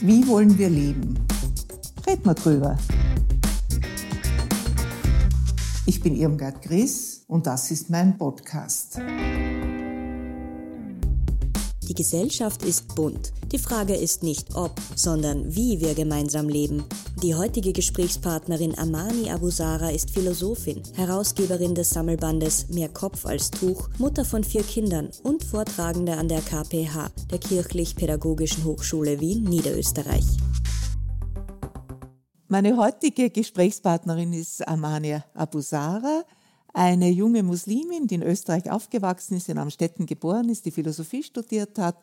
Wie wollen wir leben? Red mal drüber. Ich bin Irmgard Gries und das ist mein Podcast. Die Gesellschaft ist bunt. Die Frage ist nicht ob, sondern wie wir gemeinsam leben. Die heutige Gesprächspartnerin Amani Abusara ist Philosophin, Herausgeberin des Sammelbandes Mehr Kopf als Tuch, Mutter von vier Kindern und Vortragende an der KPH, der Kirchlich-Pädagogischen Hochschule Wien, Niederösterreich. Meine heutige Gesprächspartnerin ist Amani Abusara eine junge Muslimin, die in Österreich aufgewachsen ist, in Amstetten geboren ist, die Philosophie studiert hat,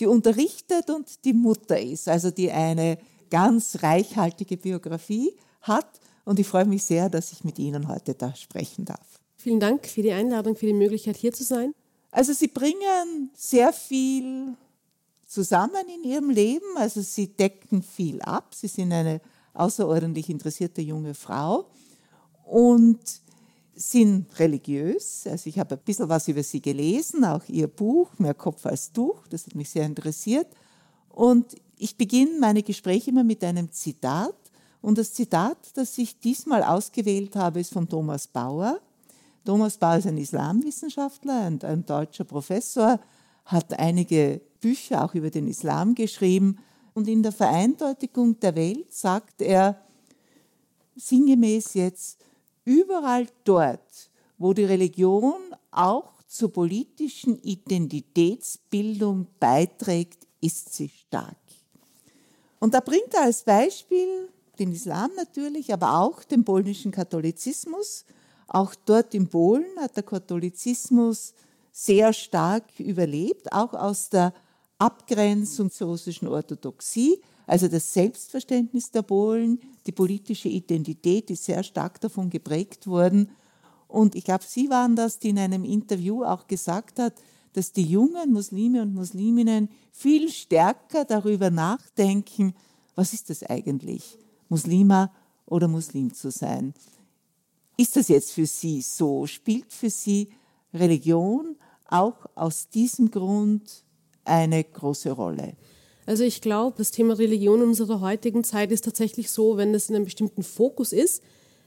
die unterrichtet und die Mutter ist, also die eine ganz reichhaltige Biografie hat. Und ich freue mich sehr, dass ich mit Ihnen heute da sprechen darf. Vielen Dank für die Einladung, für die Möglichkeit, hier zu sein. Also Sie bringen sehr viel zusammen in Ihrem Leben. Also Sie decken viel ab. Sie sind eine außerordentlich interessierte junge Frau. Und sind religiös. Also ich habe ein bisschen was über sie gelesen, auch ihr Buch Mehr Kopf als Tuch, das hat mich sehr interessiert. Und ich beginne meine Gespräche immer mit einem Zitat. Und das Zitat, das ich diesmal ausgewählt habe, ist von Thomas Bauer. Thomas Bauer ist ein Islamwissenschaftler und ein deutscher Professor, hat einige Bücher auch über den Islam geschrieben. Und in der Vereindeutigung der Welt sagt er sinngemäß jetzt, Überall dort, wo die Religion auch zur politischen Identitätsbildung beiträgt, ist sie stark. Und da bringt er als Beispiel den Islam natürlich, aber auch den polnischen Katholizismus. Auch dort in Polen hat der Katholizismus sehr stark überlebt, auch aus der Abgrenzung zur russischen Orthodoxie. Also das Selbstverständnis der Polen, die politische Identität ist sehr stark davon geprägt worden. Und ich glaube, Sie waren das, die in einem Interview auch gesagt hat, dass die jungen Muslime und Musliminnen viel stärker darüber nachdenken, was ist das eigentlich, Muslima oder Muslim zu sein. Ist das jetzt für Sie so? Spielt für Sie Religion auch aus diesem Grund eine große Rolle? Also ich glaube, das Thema Religion in unserer heutigen Zeit ist tatsächlich so, wenn es in einem bestimmten Fokus ist,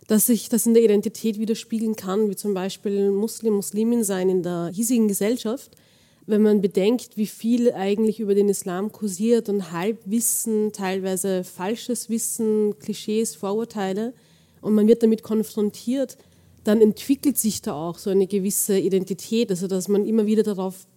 dass sich das in der Identität widerspiegeln kann, wie zum Beispiel Muslim, Muslimin sein in der hiesigen Gesellschaft. Wenn man bedenkt, wie viel eigentlich über den Islam kursiert und Halbwissen, teilweise falsches Wissen, Klischees, Vorurteile und man wird damit konfrontiert, dann entwickelt sich da auch so eine gewisse Identität, also dass man immer wieder darauf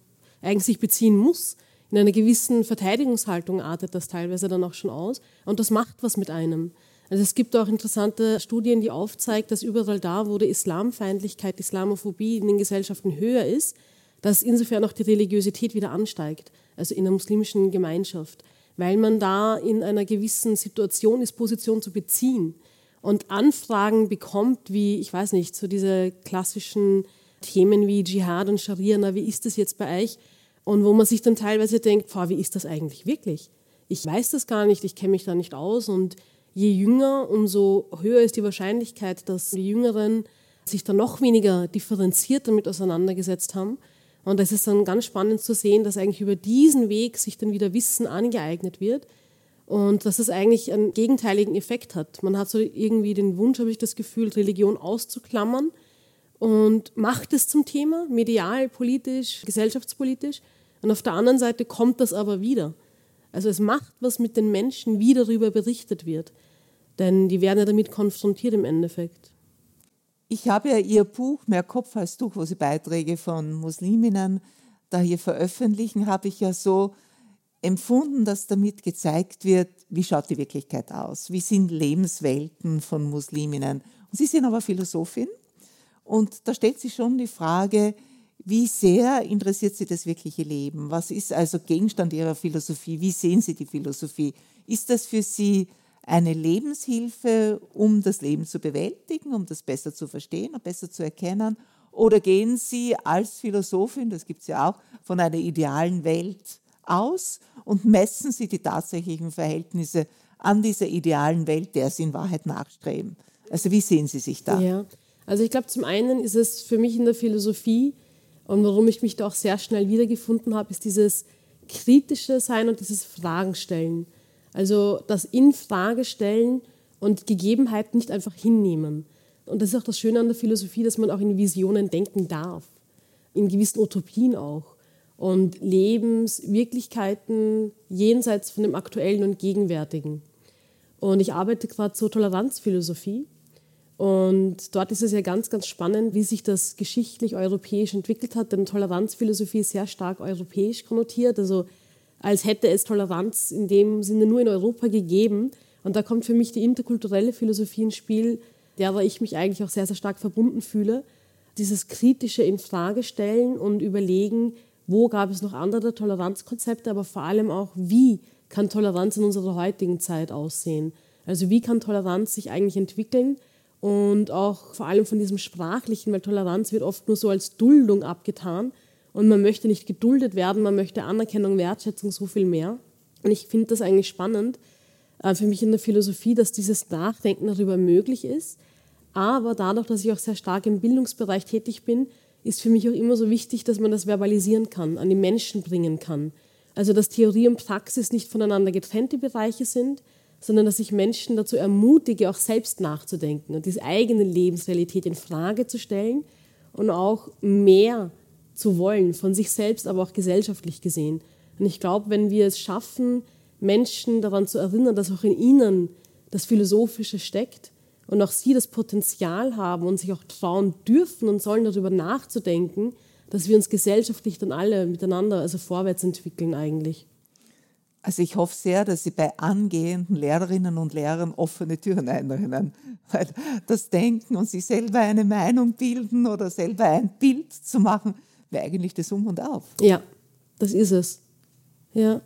eigentlich sich beziehen muss in einer gewissen Verteidigungshaltung artet das teilweise dann auch schon aus. Und das macht was mit einem. Also es gibt auch interessante Studien, die aufzeigen, dass überall da, wo die Islamfeindlichkeit, Islamophobie in den Gesellschaften höher ist, dass insofern auch die Religiosität wieder ansteigt, also in der muslimischen Gemeinschaft, weil man da in einer gewissen Situation ist, Position zu beziehen und Anfragen bekommt, wie, ich weiß nicht, so diese klassischen Themen wie Dschihad und Scharia, na, wie ist das jetzt bei euch? Und wo man sich dann teilweise denkt, wie ist das eigentlich wirklich? Ich weiß das gar nicht, ich kenne mich da nicht aus. Und je jünger, umso höher ist die Wahrscheinlichkeit, dass die Jüngeren sich dann noch weniger differenziert damit auseinandergesetzt haben. Und es ist dann ganz spannend zu sehen, dass eigentlich über diesen Weg sich dann wieder Wissen angeeignet wird und dass es eigentlich einen gegenteiligen Effekt hat. Man hat so irgendwie den Wunsch, habe ich das Gefühl, Religion auszuklammern und macht es zum Thema, medial, politisch, gesellschaftspolitisch. Und auf der anderen Seite kommt das aber wieder. Also es macht was mit den Menschen, wie darüber berichtet wird. Denn die werden ja damit konfrontiert im Endeffekt. Ich habe ja Ihr Buch Mehr Kopf als Tuch, wo Sie Beiträge von Musliminnen da hier veröffentlichen, habe ich ja so empfunden, dass damit gezeigt wird, wie schaut die Wirklichkeit aus, wie sind Lebenswelten von Musliminnen. Und Sie sind aber Philosophin und da stellt sich schon die Frage, wie sehr interessiert Sie das wirkliche Leben? Was ist also Gegenstand Ihrer Philosophie? Wie sehen Sie die Philosophie? Ist das für Sie eine Lebenshilfe, um das Leben zu bewältigen, um das besser zu verstehen und besser zu erkennen? Oder gehen Sie als Philosophin, das gibt es ja auch, von einer idealen Welt aus und messen Sie die tatsächlichen Verhältnisse an dieser idealen Welt, der Sie in Wahrheit nachstreben? Also wie sehen Sie sich da? Ja, also ich glaube, zum einen ist es für mich in der Philosophie und warum ich mich da auch sehr schnell wiedergefunden habe, ist dieses kritische Sein und dieses Fragen stellen. Also das in Frage stellen und Gegebenheiten nicht einfach hinnehmen. Und das ist auch das Schöne an der Philosophie, dass man auch in Visionen denken darf, in gewissen Utopien auch und Lebenswirklichkeiten jenseits von dem Aktuellen und Gegenwärtigen. Und ich arbeite gerade zur Toleranzphilosophie. Und dort ist es ja ganz, ganz spannend, wie sich das geschichtlich europäisch entwickelt hat. Denn Toleranzphilosophie ist sehr stark europäisch konnotiert. Also als hätte es Toleranz in dem Sinne nur in Europa gegeben. Und da kommt für mich die interkulturelle Philosophie ins Spiel, der ich mich eigentlich auch sehr, sehr stark verbunden fühle. Dieses kritische Infragestellen und Überlegen, wo gab es noch andere Toleranzkonzepte, aber vor allem auch, wie kann Toleranz in unserer heutigen Zeit aussehen? Also wie kann Toleranz sich eigentlich entwickeln? Und auch vor allem von diesem Sprachlichen, weil Toleranz wird oft nur so als Duldung abgetan und man möchte nicht geduldet werden, man möchte Anerkennung, Wertschätzung, so viel mehr. Und ich finde das eigentlich spannend äh, für mich in der Philosophie, dass dieses Nachdenken darüber möglich ist. Aber dadurch, dass ich auch sehr stark im Bildungsbereich tätig bin, ist für mich auch immer so wichtig, dass man das verbalisieren kann, an die Menschen bringen kann. Also dass Theorie und Praxis nicht voneinander getrennte Bereiche sind, sondern dass ich Menschen dazu ermutige, auch selbst nachzudenken und diese eigene Lebensrealität in Frage zu stellen und auch mehr zu wollen, von sich selbst, aber auch gesellschaftlich gesehen. Und ich glaube, wenn wir es schaffen, Menschen daran zu erinnern, dass auch in ihnen das Philosophische steckt, und auch sie das Potenzial haben und sich auch trauen dürfen und sollen darüber nachzudenken, dass wir uns gesellschaftlich dann alle miteinander also vorwärts entwickeln eigentlich. Also ich hoffe sehr, dass Sie bei angehenden Lehrerinnen und Lehrern offene Türen einrennen, weil das Denken und sich selber eine Meinung bilden oder selber ein Bild zu machen, wäre eigentlich das Um und Auf. Ja, das ist es. Ja.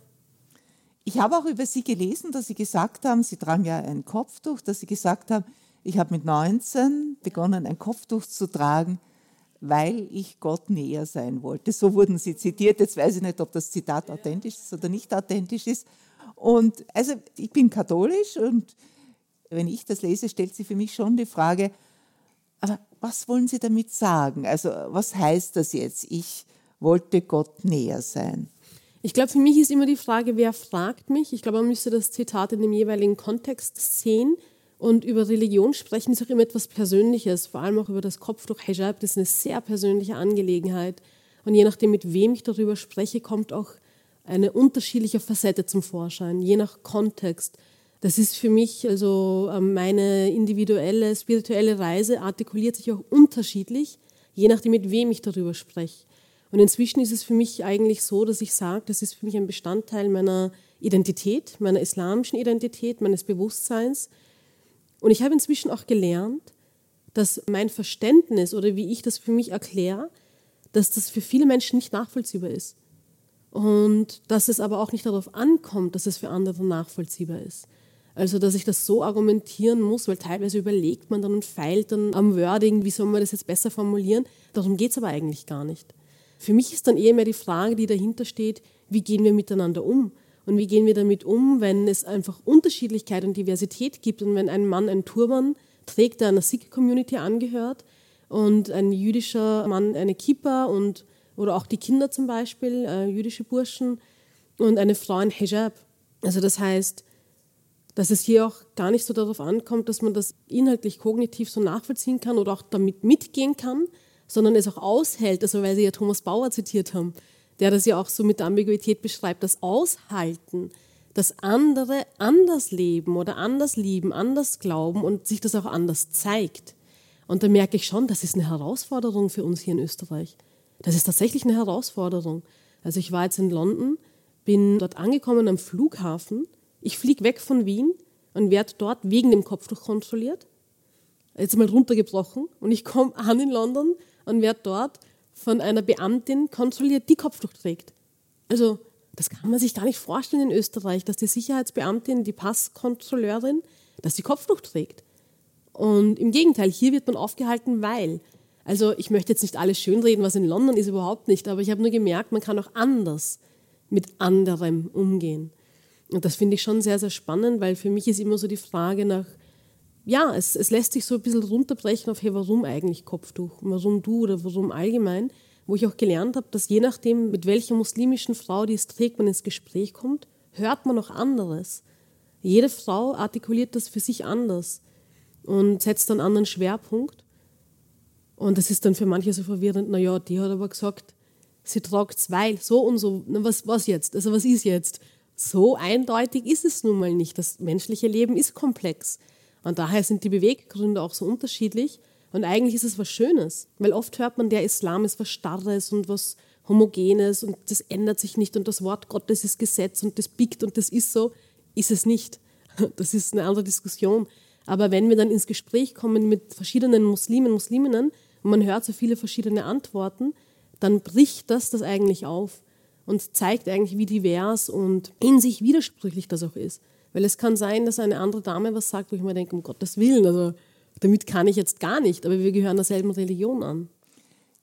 Ich habe auch über Sie gelesen, dass Sie gesagt haben, Sie tragen ja ein Kopftuch, dass Sie gesagt haben, ich habe mit 19 begonnen, ein Kopftuch zu tragen, weil ich Gott näher sein wollte. So wurden sie zitiert. Jetzt weiß ich nicht, ob das Zitat authentisch ist oder nicht authentisch ist. Und also ich bin katholisch und wenn ich das lese, stellt sich für mich schon die Frage, aber was wollen Sie damit sagen? Also was heißt das jetzt? Ich wollte Gott näher sein. Ich glaube, für mich ist immer die Frage, wer fragt mich? Ich glaube, man müsste das Zitat in dem jeweiligen Kontext sehen. Und über Religion sprechen ist auch immer etwas Persönliches, vor allem auch über das Kopftuch Hijab. Das ist eine sehr persönliche Angelegenheit. Und je nachdem, mit wem ich darüber spreche, kommt auch eine unterschiedliche Facette zum Vorschein, je nach Kontext. Das ist für mich, also ähm, meine individuelle spirituelle Reise artikuliert sich auch unterschiedlich, je nachdem, mit wem ich darüber spreche. Und inzwischen ist es für mich eigentlich so, dass ich sage, das ist für mich ein Bestandteil meiner Identität, meiner islamischen Identität, meines Bewusstseins. Und ich habe inzwischen auch gelernt, dass mein Verständnis oder wie ich das für mich erkläre, dass das für viele Menschen nicht nachvollziehbar ist. Und dass es aber auch nicht darauf ankommt, dass es für andere nachvollziehbar ist. Also, dass ich das so argumentieren muss, weil teilweise überlegt man dann und feilt dann am Wording, wie soll man das jetzt besser formulieren. Darum geht es aber eigentlich gar nicht. Für mich ist dann eher mehr die Frage, die dahinter steht, wie gehen wir miteinander um? Und wie gehen wir damit um, wenn es einfach Unterschiedlichkeit und Diversität gibt und wenn ein Mann einen Turban trägt, der einer Sikh-Community angehört und ein jüdischer Mann eine Kippa und oder auch die Kinder zum Beispiel, äh, jüdische Burschen und eine Frau ein Hijab. Also das heißt, dass es hier auch gar nicht so darauf ankommt, dass man das inhaltlich kognitiv so nachvollziehen kann oder auch damit mitgehen kann, sondern es auch aushält, also weil Sie ja Thomas Bauer zitiert haben, der das ja auch so mit der Ambiguität beschreibt, das Aushalten, dass andere anders leben oder anders lieben, anders glauben und sich das auch anders zeigt. Und da merke ich schon, das ist eine Herausforderung für uns hier in Österreich. Das ist tatsächlich eine Herausforderung. Also ich war jetzt in London, bin dort angekommen am Flughafen. Ich fliege weg von Wien und werde dort wegen dem Kopftuch kontrolliert. Jetzt mal runtergebrochen. Und ich komme an in London und werde dort von einer Beamtin kontrolliert, die Kopftuch trägt. Also das kann man sich gar nicht vorstellen in Österreich, dass die Sicherheitsbeamtin, die Passkontrolleurin, dass sie Kopftuch trägt. Und im Gegenteil, hier wird man aufgehalten, weil. Also ich möchte jetzt nicht alles schönreden, was in London ist, überhaupt nicht, aber ich habe nur gemerkt, man kann auch anders mit anderem umgehen. Und das finde ich schon sehr, sehr spannend, weil für mich ist immer so die Frage nach, ja, es, es lässt sich so ein bisschen runterbrechen auf, hey, warum eigentlich Kopftuch? Warum du oder warum allgemein? Wo ich auch gelernt habe, dass je nachdem, mit welcher muslimischen Frau die es trägt, man ins Gespräch kommt, hört man auch anderes. Jede Frau artikuliert das für sich anders und setzt einen anderen Schwerpunkt. Und das ist dann für manche so verwirrend, naja, die hat aber gesagt, sie tragt zwei, so und so, na, was, was jetzt? Also was ist jetzt? So eindeutig ist es nun mal nicht. Das menschliche Leben ist komplex. Und daher sind die Beweggründe auch so unterschiedlich. Und eigentlich ist es was Schönes, weil oft hört man, der Islam ist was Starres und was Homogenes und das ändert sich nicht und das Wort Gottes ist Gesetz und das biegt und das ist so. Ist es nicht. Das ist eine andere Diskussion. Aber wenn wir dann ins Gespräch kommen mit verschiedenen Muslimen, Musliminnen und man hört so viele verschiedene Antworten, dann bricht das das eigentlich auf und zeigt eigentlich, wie divers und in sich widersprüchlich das auch ist. Weil es kann sein, dass eine andere Dame was sagt, wo ich mir denke, um Gottes Willen, also damit kann ich jetzt gar nicht, aber wir gehören derselben Religion an.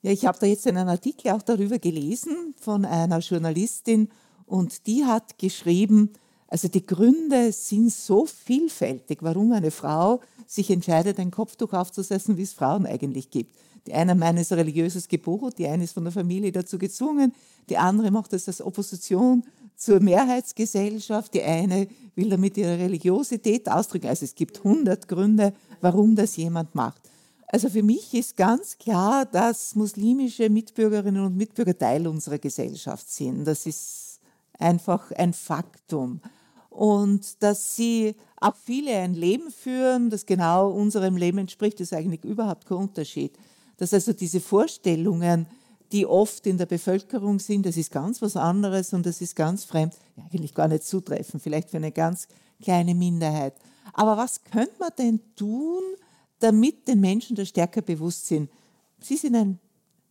Ja, ich habe da jetzt einen Artikel auch darüber gelesen von einer Journalistin und die hat geschrieben, also die Gründe sind so vielfältig, warum eine Frau sich entscheidet, ein Kopftuch aufzusetzen, wie es Frauen eigentlich gibt. Die eine meint, es religiöses Gebot, die eine ist von der Familie dazu gezwungen, die andere macht das als Opposition zur Mehrheitsgesellschaft, die eine will damit ihre Religiosität ausdrücken. Also es gibt hundert Gründe, warum das jemand macht. Also für mich ist ganz klar, dass muslimische Mitbürgerinnen und Mitbürger Teil unserer Gesellschaft sind. Das ist einfach ein Faktum. Und dass sie auch viele ein Leben führen, das genau unserem Leben entspricht, ist eigentlich überhaupt kein Unterschied. Dass also diese Vorstellungen, die oft in der Bevölkerung sind, das ist ganz was anderes und das ist ganz fremd, eigentlich gar nicht zutreffen, vielleicht für eine ganz kleine Minderheit. Aber was könnte man denn tun, damit den Menschen das stärker bewusst sind. Sie sind ein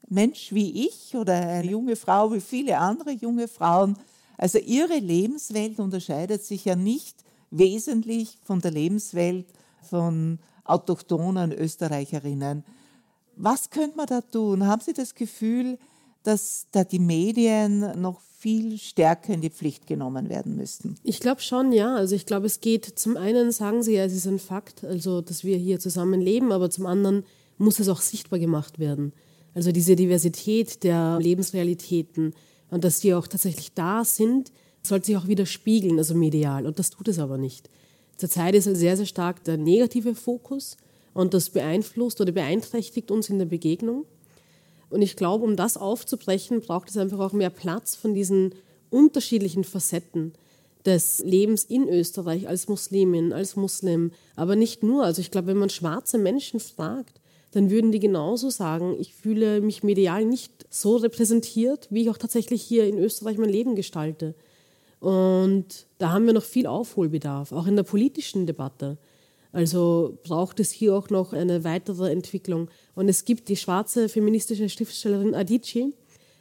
Mensch wie ich oder eine junge Frau wie viele andere junge Frauen. Also ihre Lebenswelt unterscheidet sich ja nicht wesentlich von der Lebenswelt von autochthonen Österreicherinnen. Was könnte man da tun? Haben Sie das Gefühl, dass da die Medien noch viel stärker in die Pflicht genommen werden müssten? Ich glaube schon, ja. Also ich glaube, es geht zum einen, sagen Sie ja, es ist ein Fakt, also dass wir hier zusammen leben, aber zum anderen muss es auch sichtbar gemacht werden. Also diese Diversität der Lebensrealitäten und dass die auch tatsächlich da sind, sollte sich auch widerspiegeln, also medial. Und das tut es aber nicht. Zurzeit ist sehr, sehr stark der negative Fokus und das beeinflusst oder beeinträchtigt uns in der Begegnung. Und ich glaube, um das aufzubrechen, braucht es einfach auch mehr Platz von diesen unterschiedlichen Facetten des Lebens in Österreich als Muslimin, als Muslim, aber nicht nur. Also ich glaube, wenn man schwarze Menschen fragt, dann würden die genauso sagen, ich fühle mich medial nicht so repräsentiert, wie ich auch tatsächlich hier in Österreich mein Leben gestalte. Und da haben wir noch viel Aufholbedarf, auch in der politischen Debatte. Also braucht es hier auch noch eine weitere Entwicklung. Und es gibt die schwarze feministische Schriftstellerin Adichie,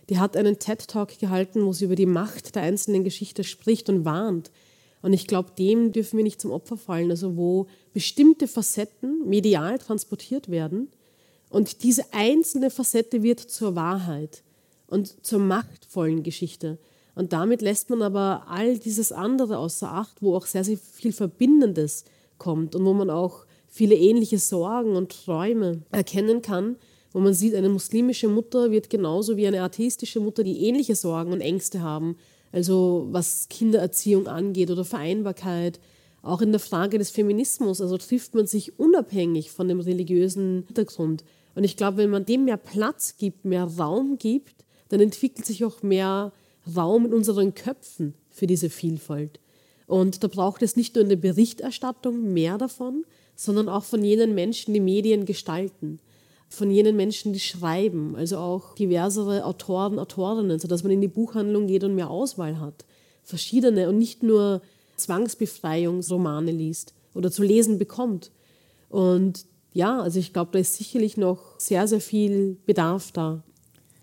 die hat einen TED-Talk gehalten, wo sie über die Macht der einzelnen Geschichte spricht und warnt. Und ich glaube, dem dürfen wir nicht zum Opfer fallen. Also wo bestimmte Facetten medial transportiert werden und diese einzelne Facette wird zur Wahrheit und zur machtvollen Geschichte. Und damit lässt man aber all dieses andere außer Acht, wo auch sehr, sehr viel Verbindendes kommt und wo man auch viele ähnliche Sorgen und Träume erkennen kann, wo man sieht, eine muslimische Mutter wird genauso wie eine atheistische Mutter, die ähnliche Sorgen und Ängste haben, also was Kindererziehung angeht oder Vereinbarkeit. Auch in der Frage des Feminismus, also trifft man sich unabhängig von dem religiösen Hintergrund. Und ich glaube, wenn man dem mehr Platz gibt, mehr Raum gibt, dann entwickelt sich auch mehr Raum in unseren Köpfen für diese Vielfalt. Und da braucht es nicht nur in der Berichterstattung mehr davon, sondern auch von jenen Menschen, die Medien gestalten, von jenen Menschen, die schreiben, also auch diversere Autoren, Autorinnen, sodass man in die Buchhandlung geht und mehr Auswahl hat. Verschiedene und nicht nur Zwangsbefreiungsromane liest oder zu lesen bekommt. Und ja, also ich glaube, da ist sicherlich noch sehr, sehr viel Bedarf da.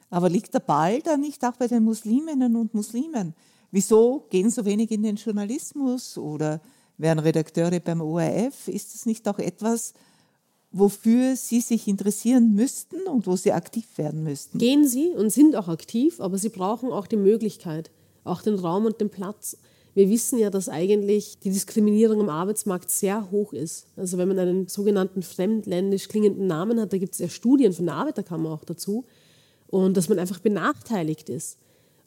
Aber liegt der Ball da nicht auch bei den Musliminnen und Muslimen? Wieso gehen so wenig in den Journalismus oder werden Redakteure beim ORF? Ist das nicht auch etwas, wofür Sie sich interessieren müssten und wo Sie aktiv werden müssten? Gehen Sie und sind auch aktiv, aber Sie brauchen auch die Möglichkeit, auch den Raum und den Platz. Wir wissen ja, dass eigentlich die Diskriminierung am Arbeitsmarkt sehr hoch ist. Also wenn man einen sogenannten fremdländisch klingenden Namen hat, da gibt es ja Studien von der Arbeiterkammer auch dazu, und dass man einfach benachteiligt ist.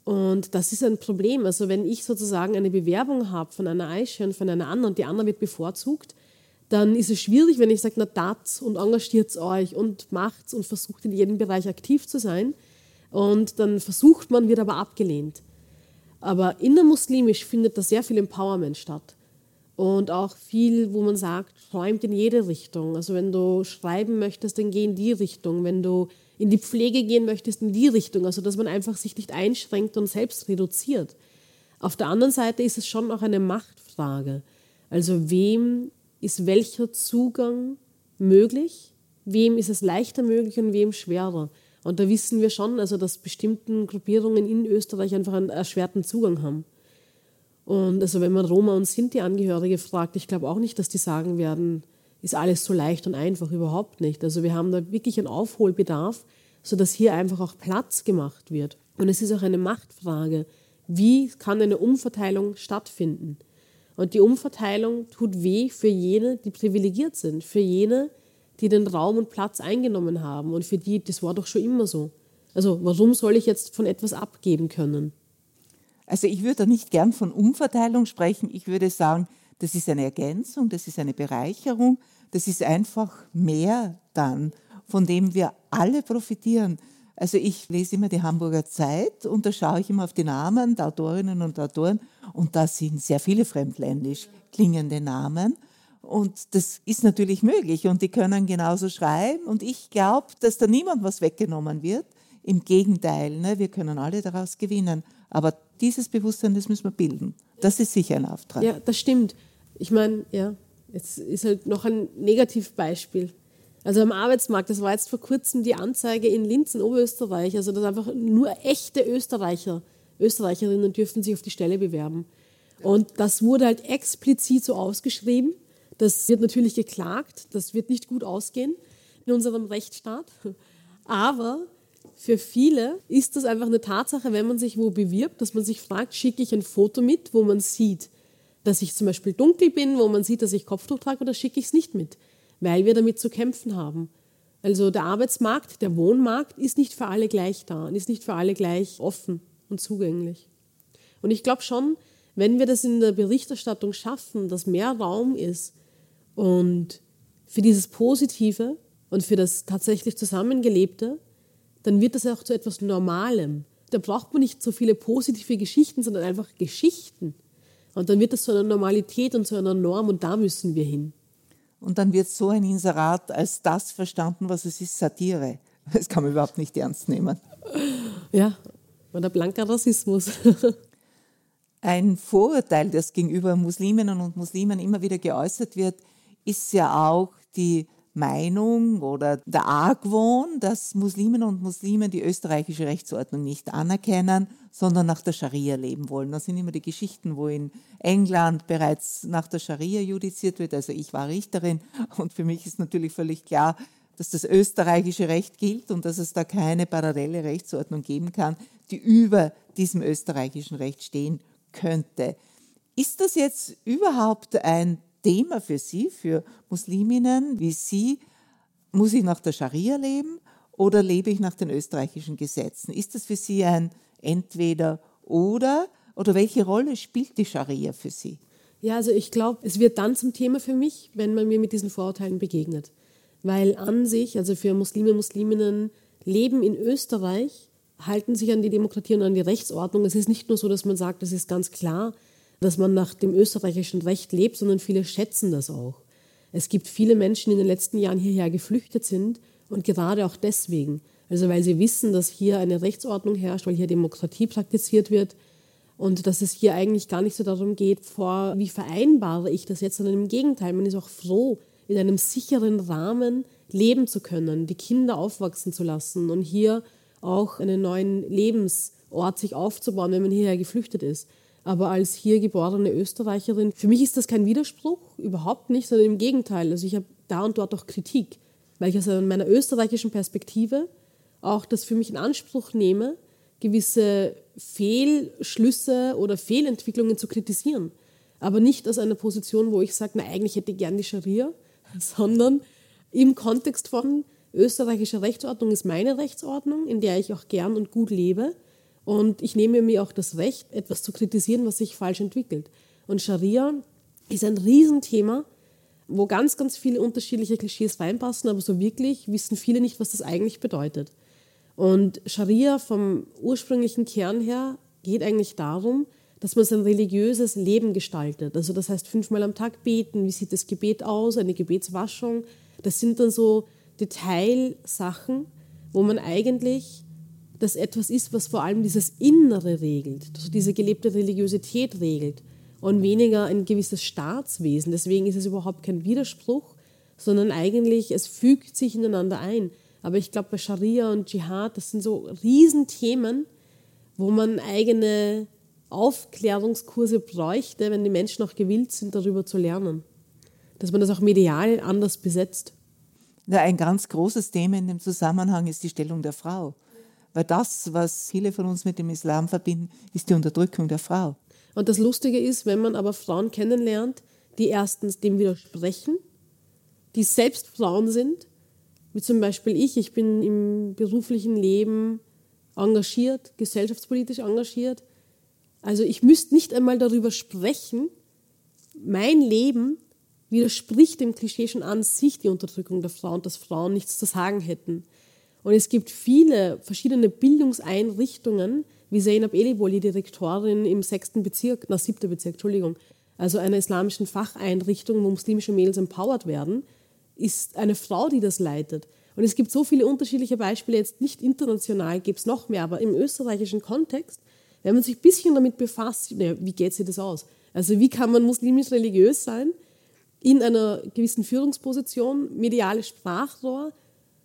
Und das ist ein Problem. Also wenn ich sozusagen eine Bewerbung habe von einer Aisha und von einer anderen und die andere wird bevorzugt, dann ist es schwierig, wenn ich sage, na tat und engagiert euch und macht's und versucht in jedem Bereich aktiv zu sein. Und dann versucht man, wird aber abgelehnt. Aber innermuslimisch findet da sehr viel Empowerment statt. Und auch viel, wo man sagt, träumt in jede Richtung. Also wenn du schreiben möchtest, dann geh in die Richtung. Wenn du in die Pflege gehen möchtest, in die Richtung. Also dass man einfach sich nicht einschränkt und selbst reduziert. Auf der anderen Seite ist es schon auch eine Machtfrage. Also wem ist welcher Zugang möglich? Wem ist es leichter möglich und wem schwerer? Und da wissen wir schon, also dass bestimmten Gruppierungen in Österreich einfach einen erschwerten Zugang haben. Und also wenn man Roma und Sinti-Angehörige fragt, ich glaube auch nicht, dass die sagen werden, ist alles so leicht und einfach, überhaupt nicht. Also wir haben da wirklich einen Aufholbedarf, sodass hier einfach auch Platz gemacht wird. Und es ist auch eine Machtfrage. Wie kann eine Umverteilung stattfinden? Und die Umverteilung tut weh für jene, die privilegiert sind, für jene, die den Raum und Platz eingenommen haben. Und für die, das war doch schon immer so. Also warum soll ich jetzt von etwas abgeben können? Also ich würde nicht gern von Umverteilung sprechen. Ich würde sagen, das ist eine Ergänzung, das ist eine Bereicherung, das ist einfach mehr dann, von dem wir alle profitieren. Also ich lese immer die Hamburger Zeit und da schaue ich immer auf die Namen der Autorinnen und Autoren und da sind sehr viele fremdländisch klingende Namen. Und das ist natürlich möglich und die können genauso schreiben. Und ich glaube, dass da niemand was weggenommen wird. Im Gegenteil, ne, wir können alle daraus gewinnen. Aber dieses Bewusstsein, das müssen wir bilden. Das ist sicher ein Auftrag. Ja, das stimmt. Ich meine, ja, jetzt ist halt noch ein Negativbeispiel. Also am Arbeitsmarkt, das war jetzt vor kurzem die Anzeige in Linz in Oberösterreich, also dass einfach nur echte Österreicher, Österreicherinnen dürfen sich auf die Stelle bewerben. Und das wurde halt explizit so ausgeschrieben. Das wird natürlich geklagt, das wird nicht gut ausgehen in unserem Rechtsstaat. Aber für viele ist das einfach eine Tatsache, wenn man sich wo bewirbt, dass man sich fragt, schicke ich ein Foto mit, wo man sieht, dass ich zum Beispiel dunkel bin, wo man sieht, dass ich Kopftuch trage, oder schicke ich es nicht mit, weil wir damit zu kämpfen haben. Also der Arbeitsmarkt, der Wohnmarkt ist nicht für alle gleich da und ist nicht für alle gleich offen und zugänglich. Und ich glaube schon, wenn wir das in der Berichterstattung schaffen, dass mehr Raum ist und für dieses Positive und für das tatsächlich Zusammengelebte, dann wird das auch zu etwas Normalem. Da braucht man nicht so viele positive Geschichten, sondern einfach Geschichten. Und dann wird das zu einer Normalität und zu einer Norm und da müssen wir hin. Und dann wird so ein Inserat als das verstanden, was es ist, Satire. Das kann man überhaupt nicht ernst nehmen. Ja, oder blanker Rassismus. Ein Vorurteil, das gegenüber Musliminnen und Muslimen immer wieder geäußert wird, ist ja auch die Meinung oder der Argwohn, dass Musliminnen und Muslimen die österreichische Rechtsordnung nicht anerkennen, sondern nach der Scharia leben wollen. Das sind immer die Geschichten, wo in England bereits nach der Scharia judiziert wird. Also ich war Richterin und für mich ist natürlich völlig klar, dass das österreichische Recht gilt und dass es da keine parallele Rechtsordnung geben kann, die über diesem österreichischen Recht stehen könnte. Ist das jetzt überhaupt ein Thema für Sie, für Musliminnen wie Sie? Muss ich nach der Scharia leben oder lebe ich nach den österreichischen Gesetzen? Ist das für Sie ein entweder oder oder welche Rolle spielt die Scharia für Sie? Ja, also ich glaube, es wird dann zum Thema für mich, wenn man mir mit diesen Vorurteilen begegnet. Weil an sich, also für Muslime, Musliminnen, leben in Österreich, halten sich an die Demokratie und an die Rechtsordnung. Es ist nicht nur so, dass man sagt, das ist ganz klar, dass man nach dem österreichischen Recht lebt, sondern viele schätzen das auch. Es gibt viele Menschen, die in den letzten Jahren hierher geflüchtet sind und gerade auch deswegen, also weil sie wissen, dass hier eine Rechtsordnung herrscht, weil hier Demokratie praktiziert wird und dass es hier eigentlich gar nicht so darum geht, vor, wie vereinbare ich das jetzt, sondern im Gegenteil, man ist auch froh, in einem sicheren Rahmen leben zu können, die Kinder aufwachsen zu lassen und hier auch einen neuen Lebensort sich aufzubauen, wenn man hierher geflüchtet ist aber als hier geborene Österreicherin, für mich ist das kein Widerspruch, überhaupt nicht, sondern im Gegenteil. Also ich habe da und dort auch Kritik, weil ich aus meiner österreichischen Perspektive auch das für mich in Anspruch nehme, gewisse Fehlschlüsse oder Fehlentwicklungen zu kritisieren. Aber nicht aus einer Position, wo ich sage, na eigentlich hätte ich gern die Scharia, sondern im Kontext von österreichischer Rechtsordnung ist meine Rechtsordnung, in der ich auch gern und gut lebe Und ich nehme mir auch das Recht, etwas zu kritisieren, was sich falsch entwickelt. Und Scharia ist ein Riesenthema, wo ganz, ganz viele unterschiedliche Klischees reinpassen, aber so wirklich wissen viele nicht, was das eigentlich bedeutet. Und Scharia vom ursprünglichen Kern her geht eigentlich darum, dass man sein religiöses Leben gestaltet. Also das heißt fünfmal am Tag beten, wie sieht das Gebet aus, eine Gebetswaschung. Das sind dann so Detailsachen, wo man eigentlich das etwas ist, was vor allem dieses Innere regelt, also diese gelebte Religiosität regelt und weniger ein gewisses Staatswesen. Deswegen ist es überhaupt kein Widerspruch, sondern eigentlich, es fügt sich ineinander ein. Aber ich glaube, bei Scharia und Dschihad, das sind so Riesenthemen, wo man eigene Aufklärungskurse bräuchte, wenn die Menschen auch gewillt sind, darüber zu lernen. Dass man das auch medial anders besetzt. Ja, ein ganz großes Thema in dem Zusammenhang ist die Stellung der Frau. Weil das, was viele von uns mit dem Islam verbinden, ist die Unterdrückung der Frau. Und das Lustige ist, wenn man aber Frauen kennenlernt, die erstens dem widersprechen, die selbst Frauen sind, wie zum Beispiel ich, ich bin im beruflichen Leben engagiert, gesellschaftspolitisch engagiert. Also ich müsste nicht einmal darüber sprechen, mein Leben widerspricht dem Klischee schon an sich die Unterdrückung der Frau und dass Frauen nichts zu sagen hätten. Und es gibt viele verschiedene Bildungseinrichtungen, wie Zeynep Elibol, die Direktorin im sechsten Bezirk, na siebter Bezirk, Entschuldigung, also einer islamischen Facheinrichtung, wo muslimische Mädels empowered werden, ist eine Frau, die das leitet. Und es gibt so viele unterschiedliche Beispiele, jetzt nicht international, gibt es noch mehr, aber im österreichischen Kontext, wenn man sich ein bisschen damit befasst, naja, wie geht sich das aus? Also wie kann man muslimisch religiös sein, in einer gewissen Führungsposition, mediales Sprachrohr,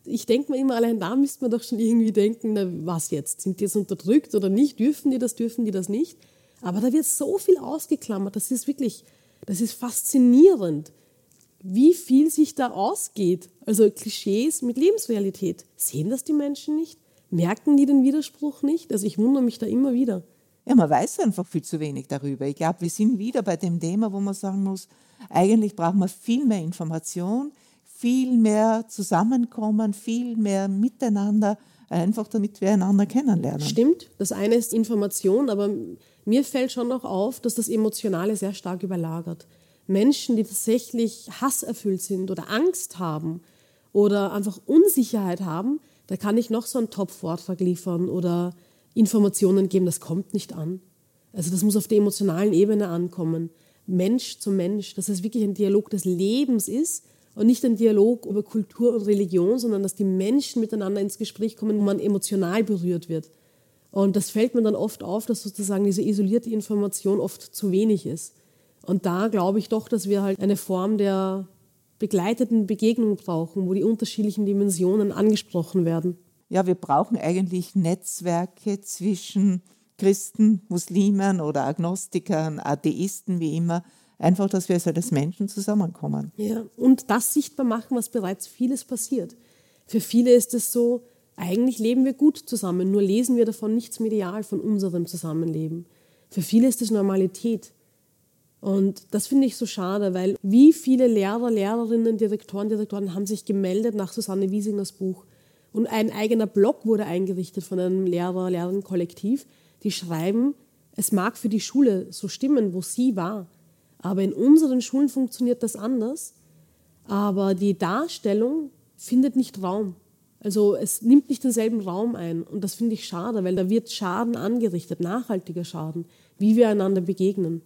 ich denke mir immer, allein da müsste man doch schon irgendwie denken, na, was jetzt? Sind die jetzt unterdrückt oder nicht? Dürfen die das, dürfen die das nicht? Aber da wird so viel ausgeklammert. Das ist wirklich, das ist faszinierend, wie viel sich da ausgeht. Also Klischees mit Lebensrealität. Sehen das die Menschen nicht? Merken die den Widerspruch nicht? Also ich wundere mich da immer wieder. Ja, man weiß einfach viel zu wenig darüber. Ich glaube, wir sind wieder bei dem Thema, wo man sagen muss, eigentlich braucht man viel mehr Information, viel mehr zusammenkommen, viel mehr miteinander, einfach damit wir einander kennenlernen. Stimmt, das eine ist Information, aber mir fällt schon noch auf, dass das Emotionale sehr stark überlagert. Menschen, die tatsächlich hasserfüllt sind oder Angst haben oder einfach Unsicherheit haben, da kann ich noch so einen Top-Vortrag liefern oder Informationen geben, das kommt nicht an. Also das muss auf der emotionalen Ebene ankommen. Mensch zu Mensch, dass es wirklich ein Dialog des Lebens ist und nicht ein Dialog über Kultur und Religion, sondern dass die Menschen miteinander ins Gespräch kommen, wo man emotional berührt wird. Und das fällt mir dann oft auf, dass sozusagen diese isolierte Information oft zu wenig ist. Und da glaube ich doch, dass wir halt eine Form der begleiteten Begegnung brauchen, wo die unterschiedlichen Dimensionen angesprochen werden. Ja, wir brauchen eigentlich Netzwerke zwischen Christen, Muslimen oder Agnostikern, Atheisten, wie immer, Einfach, dass wir als Menschen zusammenkommen. Ja, und das sichtbar machen, was bereits vieles passiert. Für viele ist es so, eigentlich leben wir gut zusammen, nur lesen wir davon nichts medial von unserem Zusammenleben. Für viele ist es Normalität. Und das finde ich so schade, weil wie viele Lehrer, Lehrerinnen, Direktoren, Direktoren haben sich gemeldet nach Susanne Wiesingers Buch. Und ein eigener Blog wurde eingerichtet von einem Lehrer, Lehrerinnen-Kollektiv, die schreiben, es mag für die Schule so stimmen, wo sie war, aber in unseren Schulen funktioniert das anders. Aber die Darstellung findet nicht Raum. Also es nimmt nicht denselben Raum ein. Und das finde ich schade, weil da wird Schaden angerichtet, nachhaltiger Schaden, wie wir einander begegnen.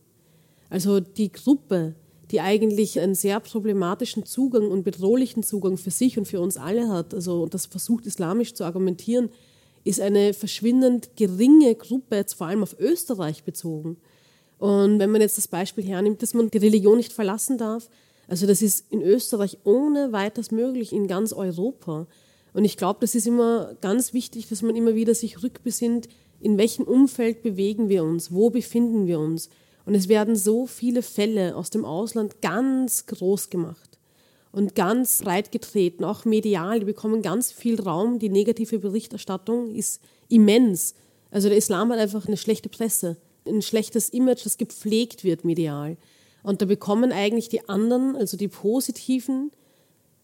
Also die Gruppe, die eigentlich einen sehr problematischen Zugang und bedrohlichen Zugang für sich und für uns alle hat, also das versucht islamisch zu argumentieren, ist eine verschwindend geringe Gruppe, jetzt vor allem auf Österreich bezogen. Und wenn man jetzt das Beispiel hernimmt, dass man die Religion nicht verlassen darf, also das ist in Österreich ohne weiteres möglich, in ganz Europa. Und ich glaube, das ist immer ganz wichtig, dass man immer wieder sich rückbesinnt, in welchem Umfeld bewegen wir uns, wo befinden wir uns. Und es werden so viele Fälle aus dem Ausland ganz groß gemacht und ganz breit getreten, auch medial. Die bekommen ganz viel Raum. Die negative Berichterstattung ist immens. Also der Islam hat einfach eine schlechte Presse ein schlechtes Image, das gepflegt wird medial. Und da bekommen eigentlich die anderen, also die positiven,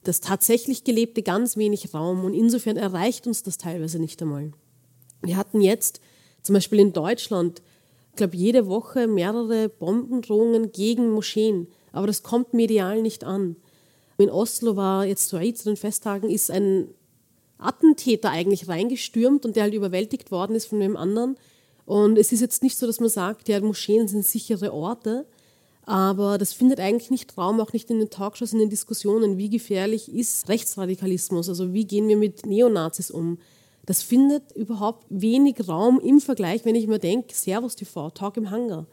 das tatsächlich Gelebte ganz wenig Raum. Und insofern erreicht uns das teilweise nicht einmal. Wir hatten jetzt Zum Beispiel in Deutschland, ich glaube, jede Woche mehrere Bombendrohungen gegen Moscheen. Aber das kommt medial nicht an. In Oslo war jetzt zu den Festtagen, ist ein Attentäter eigentlich reingestürmt und der halt überwältigt worden ist von einem anderen. Und es ist jetzt nicht so, dass man sagt, ja, Moscheen sind sichere Orte, aber das findet eigentlich nicht Raum, auch nicht in den Talkshows, in den Diskussionen, wie gefährlich ist Rechtsradikalismus, also wie gehen wir mit Neonazis um. Das findet überhaupt wenig Raum im Vergleich, wenn ich mir denke, Servus TV, Talk im Hangar.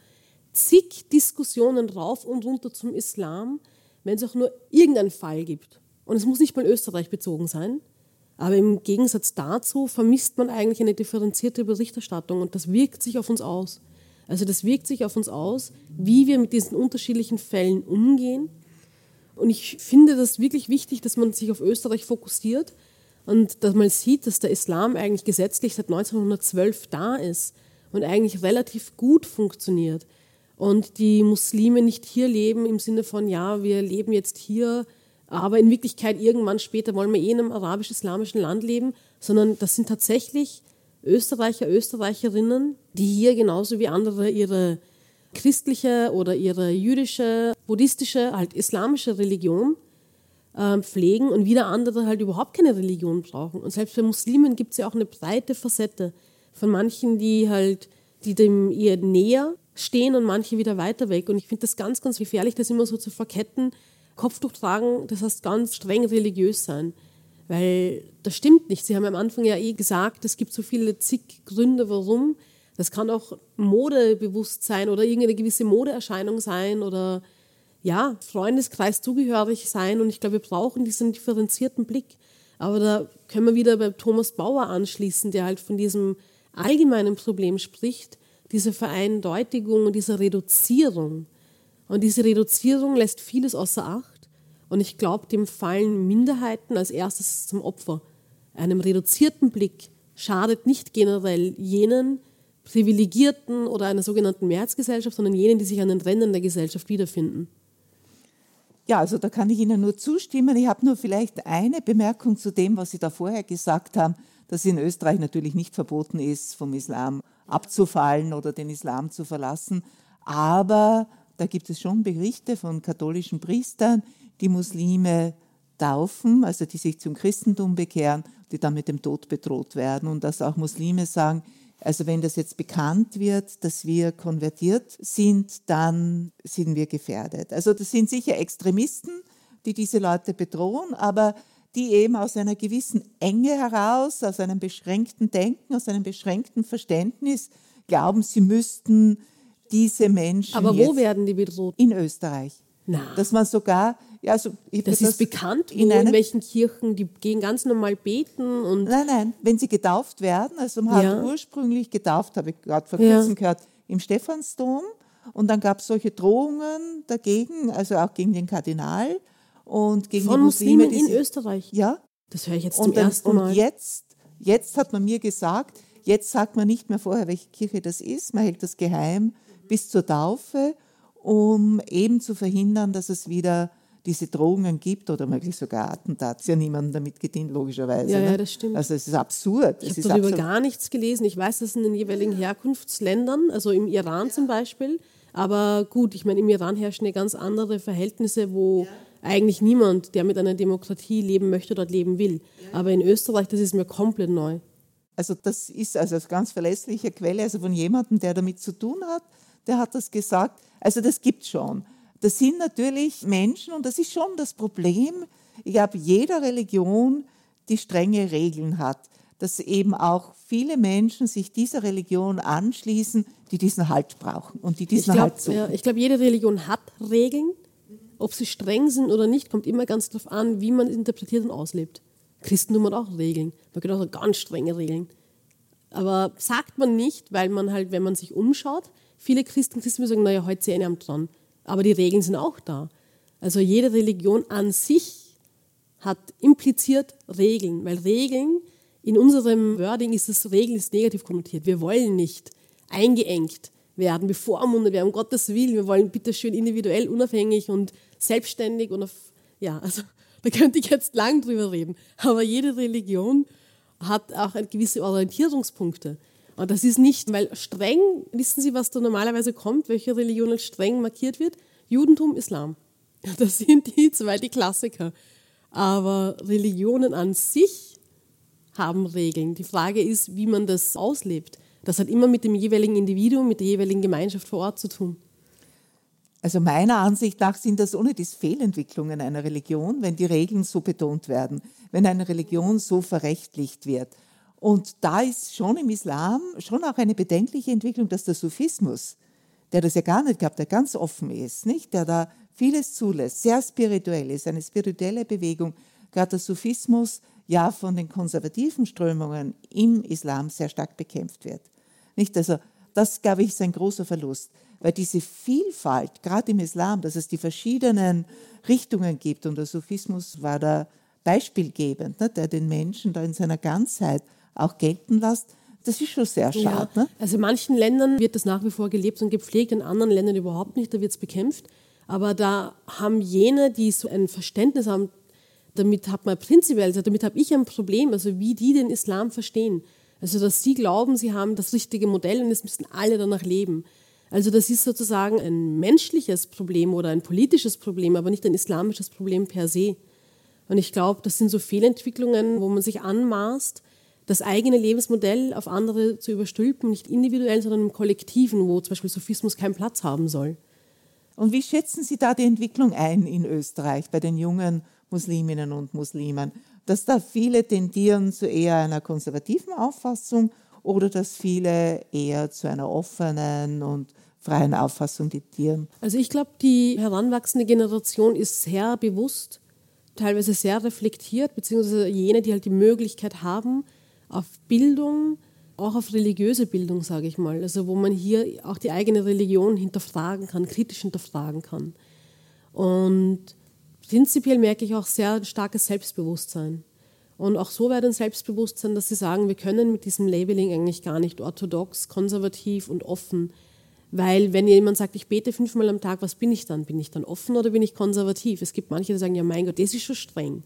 Zig Diskussionen rauf und runter zum Islam, wenn es auch nur irgendeinen Fall gibt. Und es muss nicht mal Österreich bezogen sein. Aber im Gegensatz dazu vermisst man eigentlich eine differenzierte Berichterstattung und das wirkt sich auf uns aus. Also das wirkt sich auf uns aus, wie wir mit diesen unterschiedlichen Fällen umgehen. Und ich finde das wirklich wichtig, dass man sich auf Österreich fokussiert und dass man sieht, dass der Islam eigentlich gesetzlich seit 1912 da ist und eigentlich relativ gut funktioniert. Und die Muslime nicht hier leben im Sinne von, ja, wir leben jetzt hier, aber in Wirklichkeit irgendwann später wollen wir eh in einem arabisch-islamischen Land leben, sondern das sind tatsächlich Österreicher, Österreicherinnen, die hier genauso wie andere ihre christliche oder ihre jüdische, buddhistische, halt islamische Religion äh, pflegen und wieder andere halt überhaupt keine Religion brauchen. Und selbst bei Muslimen gibt es ja auch eine breite Facette von manchen, die halt, die dem eher näher stehen und manche wieder weiter weg. Und ich finde das ganz, ganz gefährlich, das immer so zu verketten. Kopftuch tragen, das heißt ganz streng religiös sein. Weil das stimmt nicht. Sie haben am Anfang ja eh gesagt, es gibt so viele zig Gründe, warum. Das kann auch modebewusst sein oder irgendeine gewisse Modeerscheinung sein oder ja, Freundeskreis zugehörig sein. Und ich glaube, wir brauchen diesen differenzierten Blick. Aber da können wir wieder bei Thomas Bauer anschließen, der halt von diesem allgemeinen Problem spricht, diese Vereindeutigung und diese Reduzierung. Und diese Reduzierung lässt vieles außer Acht. Und ich glaube, dem fallen Minderheiten als erstes zum Opfer. Einem reduzierten Blick schadet nicht generell jenen Privilegierten oder einer sogenannten Mehrheitsgesellschaft, sondern jenen, die sich an den Rändern der Gesellschaft wiederfinden. Ja, also da kann ich Ihnen nur zustimmen. Ich habe nur vielleicht eine Bemerkung zu dem, was Sie da vorher gesagt haben, dass in Österreich natürlich nicht verboten ist, vom Islam abzufallen oder den Islam zu verlassen. Aber da gibt es schon Berichte von katholischen Priestern, die Muslime taufen, also die sich zum Christentum bekehren, die dann mit dem Tod bedroht werden und dass auch Muslime sagen, also wenn das jetzt bekannt wird, dass wir konvertiert sind, dann sind wir gefährdet. Also das sind sicher Extremisten, die diese Leute bedrohen, aber die eben aus einer gewissen Enge heraus, aus einem beschränkten Denken, aus einem beschränkten Verständnis glauben, sie müssten diese Menschen. Aber wo werden die bedroht? In Österreich. Na. Dass man sogar ja, also das ist bekannt, in, in welchen Kirchen die gehen ganz normal beten und nein, nein, wenn sie getauft werden, also man ja. hat ursprünglich getauft, habe ich gerade vor kurzem ja. gehört, im Stephansdom und dann gab es solche Drohungen dagegen, also auch gegen den Kardinal und gegen Von die Muslime Muslimen in Österreich. Ja. Das höre ich jetzt zum dann, ersten Mal. Und jetzt, jetzt hat man mir gesagt, jetzt sagt man nicht mehr vorher, welche Kirche das ist, man hält das geheim bis zur Taufe, um eben zu verhindern, dass es wieder diese Drohungen gibt oder möglich sogar Attentats, ja niemandem damit gedient, logischerweise. Ja, ne? ja, das stimmt. Also es ist absurd. Ich habe darüber gar nichts gelesen. Ich weiß, das in den jeweiligen Herkunftsländern, also im Iran zum Beispiel. Aber gut, ich meine, im Iran herrschen ja ganz andere Verhältnisse, wo ja. eigentlich niemand, der mit einer Demokratie leben möchte, dort leben will. Ja. Aber in Österreich, das ist mir komplett neu. Also das ist also eine ganz verlässliche Quelle, also von jemandem, der damit zu tun hat, der hat das gesagt. Also das gibt es schon. Das sind natürlich Menschen und das ist schon das Problem. Ich glaube, jeder Religion, die strenge Regeln hat, dass eben auch viele Menschen sich dieser Religion anschließen, die diesen Halt brauchen und die diesen glaub, Halt suchen. Ja, ich glaube, jede Religion hat Regeln. Ob sie streng sind oder nicht, kommt immer ganz darauf an, wie man interpretiert und auslebt. Christentum hat auch Regeln. Man gibt auch ganz strenge Regeln. Aber sagt man nicht, weil man halt, wenn man sich umschaut, viele Christen, Christen sagen, naja, heute sind am dran aber die Regeln sind auch da. Also jede Religion an sich hat impliziert Regeln, weil Regeln, in unserem Wording ist das Regeln ist negativ konnotiert. Wir wollen nicht eingeengt werden, bevormundet werden, um Gottes Willen. Wir wollen bitte schön individuell, unabhängig und selbstständig und auf, ja, also da könnte ich jetzt lang drüber reden. Aber jede Religion hat auch gewisse Orientierungspunkte. Das ist nicht, weil streng, wissen Sie, was da normalerweise kommt, welche Religion als streng markiert wird? Judentum, Islam. Das sind die zwei die Klassiker. Aber Religionen an sich haben Regeln. Die Frage ist, wie man das auslebt. Das hat immer mit dem jeweiligen Individuum, mit der jeweiligen Gemeinschaft vor Ort zu tun. Also meiner Ansicht nach sind das ohne dies Fehlentwicklungen einer Religion, wenn die Regeln so betont werden, wenn eine Religion so verrechtlicht wird. Und da ist schon im Islam schon auch eine bedenkliche Entwicklung, dass der Sufismus, der das ja gar nicht gab, der ganz offen ist, nicht, der da vieles zulässt, sehr spirituell ist, eine spirituelle Bewegung, gerade der Sufismus ja von den konservativen Strömungen im Islam sehr stark bekämpft wird. Nicht? Also das, glaube ich, ist ein großer Verlust, weil diese Vielfalt, gerade im Islam, dass es die verschiedenen Richtungen gibt, und der Sufismus war da beispielgebend, ne, der den Menschen da in seiner Ganzheit auch gelten lässt, das ist schon sehr schade. Ja. Ne? Also in manchen Ländern wird das nach wie vor gelebt und gepflegt, in anderen Ländern überhaupt nicht, da wird es bekämpft. Aber da haben jene, die so ein Verständnis haben, damit hat man prinzipiell, also damit habe ich ein Problem, also wie die den Islam verstehen. Also dass sie glauben, sie haben das richtige Modell und es müssen alle danach leben. Also das ist sozusagen ein menschliches Problem oder ein politisches Problem, aber nicht ein islamisches Problem per se. Und ich glaube, das sind so Fehlentwicklungen, wo man sich anmaßt, das eigene Lebensmodell auf andere zu überstülpen, nicht individuell, sondern im Kollektiven, wo zum Beispiel Sophismus keinen Platz haben soll. Und wie schätzen Sie da die Entwicklung ein in Österreich bei den jungen Musliminnen und Muslimen? Dass da viele tendieren zu eher einer konservativen Auffassung oder dass viele eher zu einer offenen und freien Auffassung tendieren? Also ich glaube, die heranwachsende Generation ist sehr bewusst, teilweise sehr reflektiert, beziehungsweise jene, die halt die Möglichkeit haben, auf Bildung auch auf religiöse Bildung, sage ich mal. Also wo man hier auch die eigene Religion hinterfragen kann, kritisch hinterfragen kann. Und prinzipiell merke ich auch sehr starkes Selbstbewusstsein. Und auch so wäre ein Selbstbewusstsein, dass sie sagen, wir können mit diesem Labeling eigentlich gar nicht orthodox, konservativ und offen. Weil wenn jemand sagt, ich bete fünfmal am Tag, was bin ich dann? Bin ich dann offen oder bin ich konservativ? Es gibt manche, die sagen, ja mein Gott, das ist schon streng.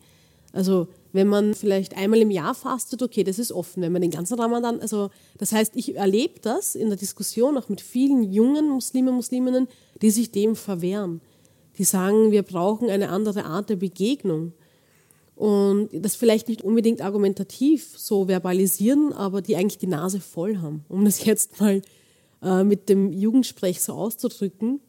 Also wenn man vielleicht einmal im Jahr fastet, okay, das ist offen. Wenn man den ganzen Ramadan, also das heißt, ich erlebe das in der Diskussion auch mit vielen jungen Muslimen, Musliminnen, die sich dem verwehren. Die sagen, wir brauchen eine andere Art der Begegnung. Und das vielleicht nicht unbedingt argumentativ so verbalisieren, aber die eigentlich die Nase voll haben, um das jetzt mal äh, mit dem Jugendsprech so auszudrücken.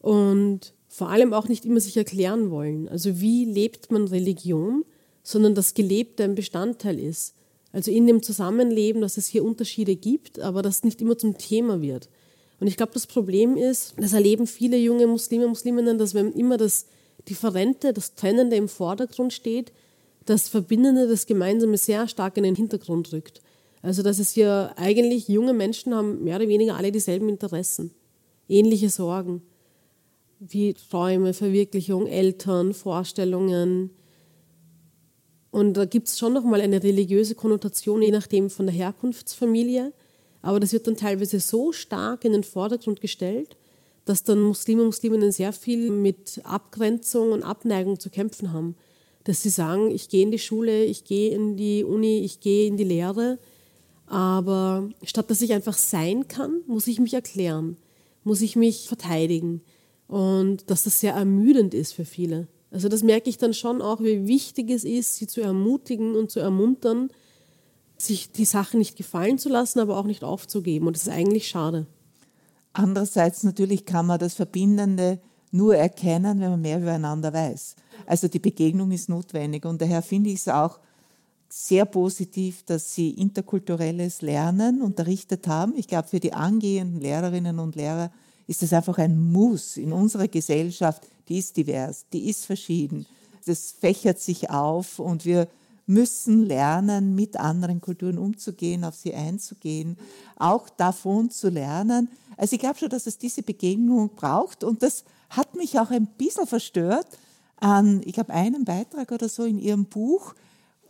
Und vor allem auch nicht immer sich erklären wollen. Also wie lebt man Religion, sondern dass Gelebte ein Bestandteil ist. Also in dem Zusammenleben, dass es hier Unterschiede gibt, aber das nicht immer zum Thema wird. Und ich glaube, das Problem ist, das erleben viele junge Muslime, Musliminnen, dass wenn immer das Differente, das Trennende im Vordergrund steht, das Verbindende, das Gemeinsame sehr stark in den Hintergrund rückt. Also dass es hier eigentlich junge Menschen haben mehr oder weniger alle dieselben Interessen, ähnliche Sorgen wie Träume, Verwirklichung, Eltern, Vorstellungen. Und da gibt es schon nochmal eine religiöse Konnotation, je nachdem von der Herkunftsfamilie. Aber das wird dann teilweise so stark in den Vordergrund gestellt, dass dann Muslime und Musliminnen sehr viel mit Abgrenzung und Abneigung zu kämpfen haben. Dass sie sagen, ich gehe in die Schule, ich gehe in die Uni, ich gehe in die Lehre, aber statt dass ich einfach sein kann, muss ich mich erklären, muss ich mich verteidigen, und dass das sehr ermüdend ist für viele. Also das merke ich dann schon auch, wie wichtig es ist, sie zu ermutigen und zu ermuntern, sich die Sachen nicht gefallen zu lassen, aber auch nicht aufzugeben. Und das ist eigentlich schade. Andererseits natürlich kann man das Verbindende nur erkennen, wenn man mehr übereinander weiß. Also die Begegnung ist notwendig und daher finde ich es auch sehr positiv, dass Sie interkulturelles Lernen unterrichtet haben. Ich glaube, für die angehenden Lehrerinnen und Lehrer ist das einfach ein Muss in unserer Gesellschaft. Die ist divers, die ist verschieden. Das fächert sich auf und wir müssen lernen, mit anderen Kulturen umzugehen, auf sie einzugehen, auch davon zu lernen. Also ich glaube schon, dass es diese Begegnung braucht und das hat mich auch ein bisschen verstört an, ich habe einen Beitrag oder so in Ihrem Buch,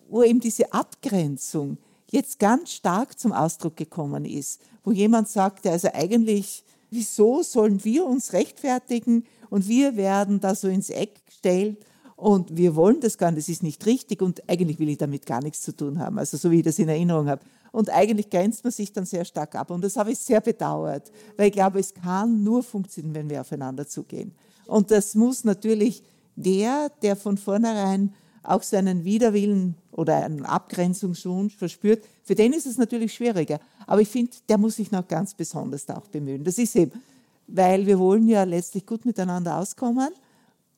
wo eben diese Abgrenzung jetzt ganz stark zum Ausdruck gekommen ist, wo jemand sagt, also eigentlich wieso sollen wir uns rechtfertigen und wir werden da so ins Eck gestellt und wir wollen das gar nicht, das ist nicht richtig und eigentlich will ich damit gar nichts zu tun haben, also so wie ich das in Erinnerung habe. und eigentlich grenzt man sich dann sehr stark ab. Und das habe ich sehr bedauert, weil ich glaube, es kann nur funktionieren, wenn wir aufeinander zugehen. Und das muss natürlich der, der von vornherein auch seinen Widerwillen oder einen Abgrenzungswunsch verspürt, für den ist es natürlich schwieriger. Aber ich finde, der muss sich noch ganz besonders auch bemühen. Das ist eben, weil wir wollen ja letztlich gut miteinander auskommen.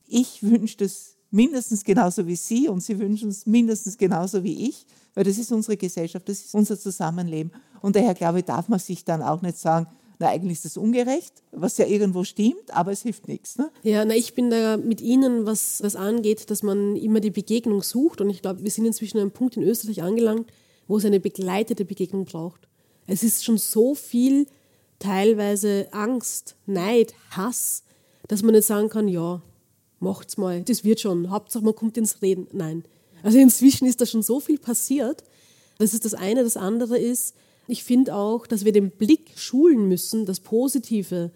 Ich wünsche das mindestens genauso wie Sie und Sie wünschen es mindestens genauso wie ich, weil das ist unsere Gesellschaft, das ist unser Zusammenleben. Und daher glaube ich, darf man sich dann auch nicht sagen, na, eigentlich ist das ungerecht, was ja irgendwo stimmt, aber es hilft nichts. Ne? Ja, na, ich bin da mit Ihnen, was das angeht, dass man immer die Begegnung sucht. Und ich glaube, wir sind inzwischen an einem Punkt in Österreich angelangt, wo es eine begleitete Begegnung braucht. Es ist schon so viel teilweise Angst, Neid, Hass, dass man nicht sagen kann, ja, macht's mal, das wird schon, Hauptsache man kommt ins Reden. Nein. Also inzwischen ist da schon so viel passiert. Das ist das eine. Das andere ist, ich finde auch, dass wir den Blick schulen müssen, das Positive,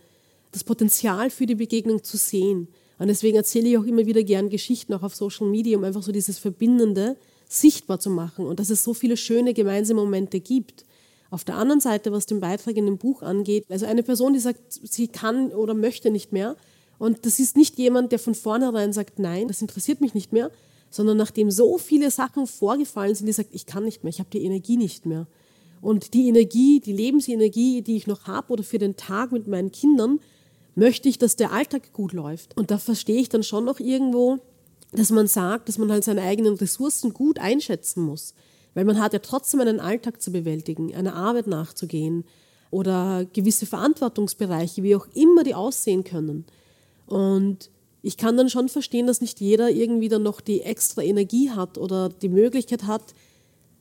das Potenzial für die Begegnung zu sehen. Und deswegen erzähle ich auch immer wieder gern Geschichten, auch auf Social Media, um einfach so dieses Verbindende sichtbar zu machen und dass es so viele schöne gemeinsame Momente gibt. Auf der anderen Seite, was den Beitrag in dem Buch angeht, also eine Person, die sagt, sie kann oder möchte nicht mehr. Und das ist nicht jemand, der von vornherein sagt, nein, das interessiert mich nicht mehr, sondern nachdem so viele Sachen vorgefallen sind, die sagt, ich kann nicht mehr, ich habe die Energie nicht mehr. Und die Energie, die Lebensenergie, die ich noch habe oder für den Tag mit meinen Kindern, möchte ich, dass der Alltag gut läuft. Und da verstehe ich dann schon noch irgendwo, dass man sagt, dass man halt seine eigenen Ressourcen gut einschätzen muss. Weil man hat ja trotzdem einen Alltag zu bewältigen, einer Arbeit nachzugehen oder gewisse Verantwortungsbereiche, wie auch immer die aussehen können. Und ich kann dann schon verstehen, dass nicht jeder irgendwie dann noch die extra Energie hat oder die Möglichkeit hat,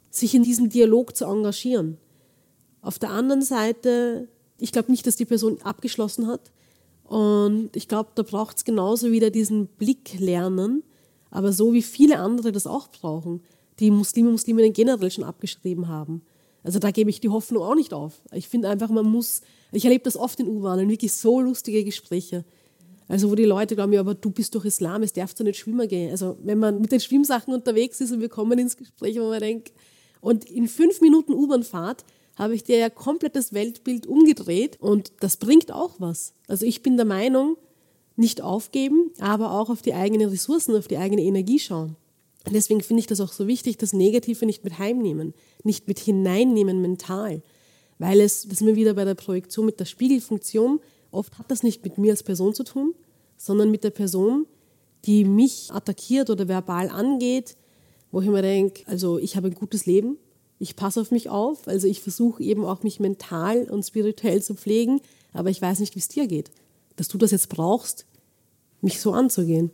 sich in diesem Dialog zu engagieren. Auf der anderen Seite, ich glaube nicht, dass die Person abgeschlossen hat. Und ich glaube, da braucht es genauso wieder diesen Blick lernen, aber so wie viele andere das auch brauchen, die Muslime Musliminnen generell schon abgeschrieben haben. Also da gebe ich die Hoffnung auch nicht auf. Ich finde einfach, man muss, ich erlebe das oft in U-Bahnen, wirklich so lustige Gespräche. Also wo die Leute glauben, ja, aber du bist doch Islam, es darfst du nicht schwimmen gehen. Also wenn man mit den Schwimmsachen unterwegs ist und wir kommen ins Gespräch, wo man denkt, und in fünf Minuten U-Bahnfahrt habe ich dir ja komplett das Weltbild umgedreht und das bringt auch was. Also ich bin der Meinung, nicht aufgeben, aber auch auf die eigenen Ressourcen, auf die eigene Energie schauen. Deswegen finde ich das auch so wichtig, das Negative nicht mit heimnehmen, nicht mit hineinnehmen mental. Weil es, das sind wir wieder bei der Projektion mit der Spiegelfunktion, oft hat das nicht mit mir als Person zu tun, sondern mit der Person, die mich attackiert oder verbal angeht, wo ich mir denke, also ich habe ein gutes Leben, ich passe auf mich auf, also ich versuche eben auch mich mental und spirituell zu pflegen, aber ich weiß nicht, wie es dir geht, dass du das jetzt brauchst, mich so anzugehen.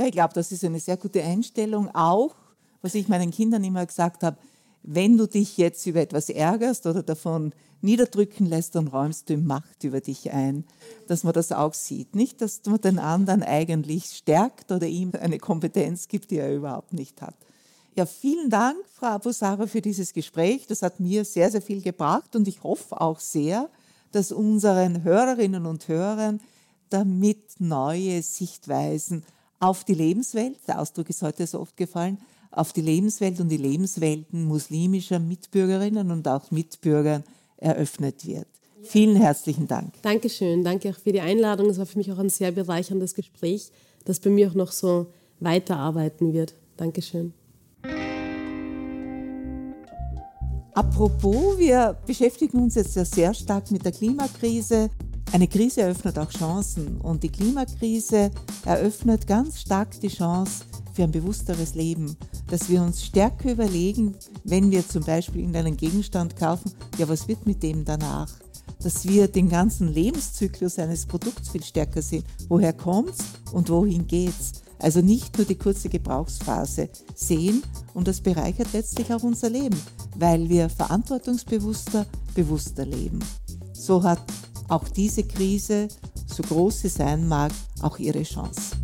Ja, ich glaube, das ist eine sehr gute Einstellung. Auch, was ich meinen Kindern immer gesagt habe, wenn du dich jetzt über etwas ärgerst oder davon niederdrücken lässt, dann räumst du Macht über dich ein, dass man das auch sieht. Nicht, dass man den anderen eigentlich stärkt oder ihm eine Kompetenz gibt, die er überhaupt nicht hat. Ja, vielen Dank, Frau Abusara, für dieses Gespräch. Das hat mir sehr, sehr viel gebracht und ich hoffe auch sehr, dass unseren Hörerinnen und Hörern damit neue Sichtweisen auf die Lebenswelt, der Ausdruck ist heute so oft gefallen, auf die Lebenswelt und die Lebenswelten muslimischer Mitbürgerinnen und auch Mitbürgern eröffnet wird. Vielen herzlichen Dank. Dankeschön. Danke auch für die Einladung. Es war für mich auch ein sehr bereicherndes Gespräch, das bei mir auch noch so weiterarbeiten wird. Dankeschön. Apropos, wir beschäftigen uns jetzt ja sehr stark mit der Klimakrise. Eine Krise eröffnet auch Chancen und die Klimakrise eröffnet ganz stark die Chance für ein bewussteres Leben, dass wir uns stärker überlegen, wenn wir zum Beispiel einen Gegenstand kaufen, ja, was wird mit dem danach? Dass wir den ganzen Lebenszyklus eines Produkts viel stärker sehen. Woher kommt's und wohin geht's? Also nicht nur die kurze Gebrauchsphase sehen und das bereichert letztlich auch unser Leben, weil wir verantwortungsbewusster, bewusster leben. So hat auch diese Krise, so groß sie sein mag, auch ihre Chance.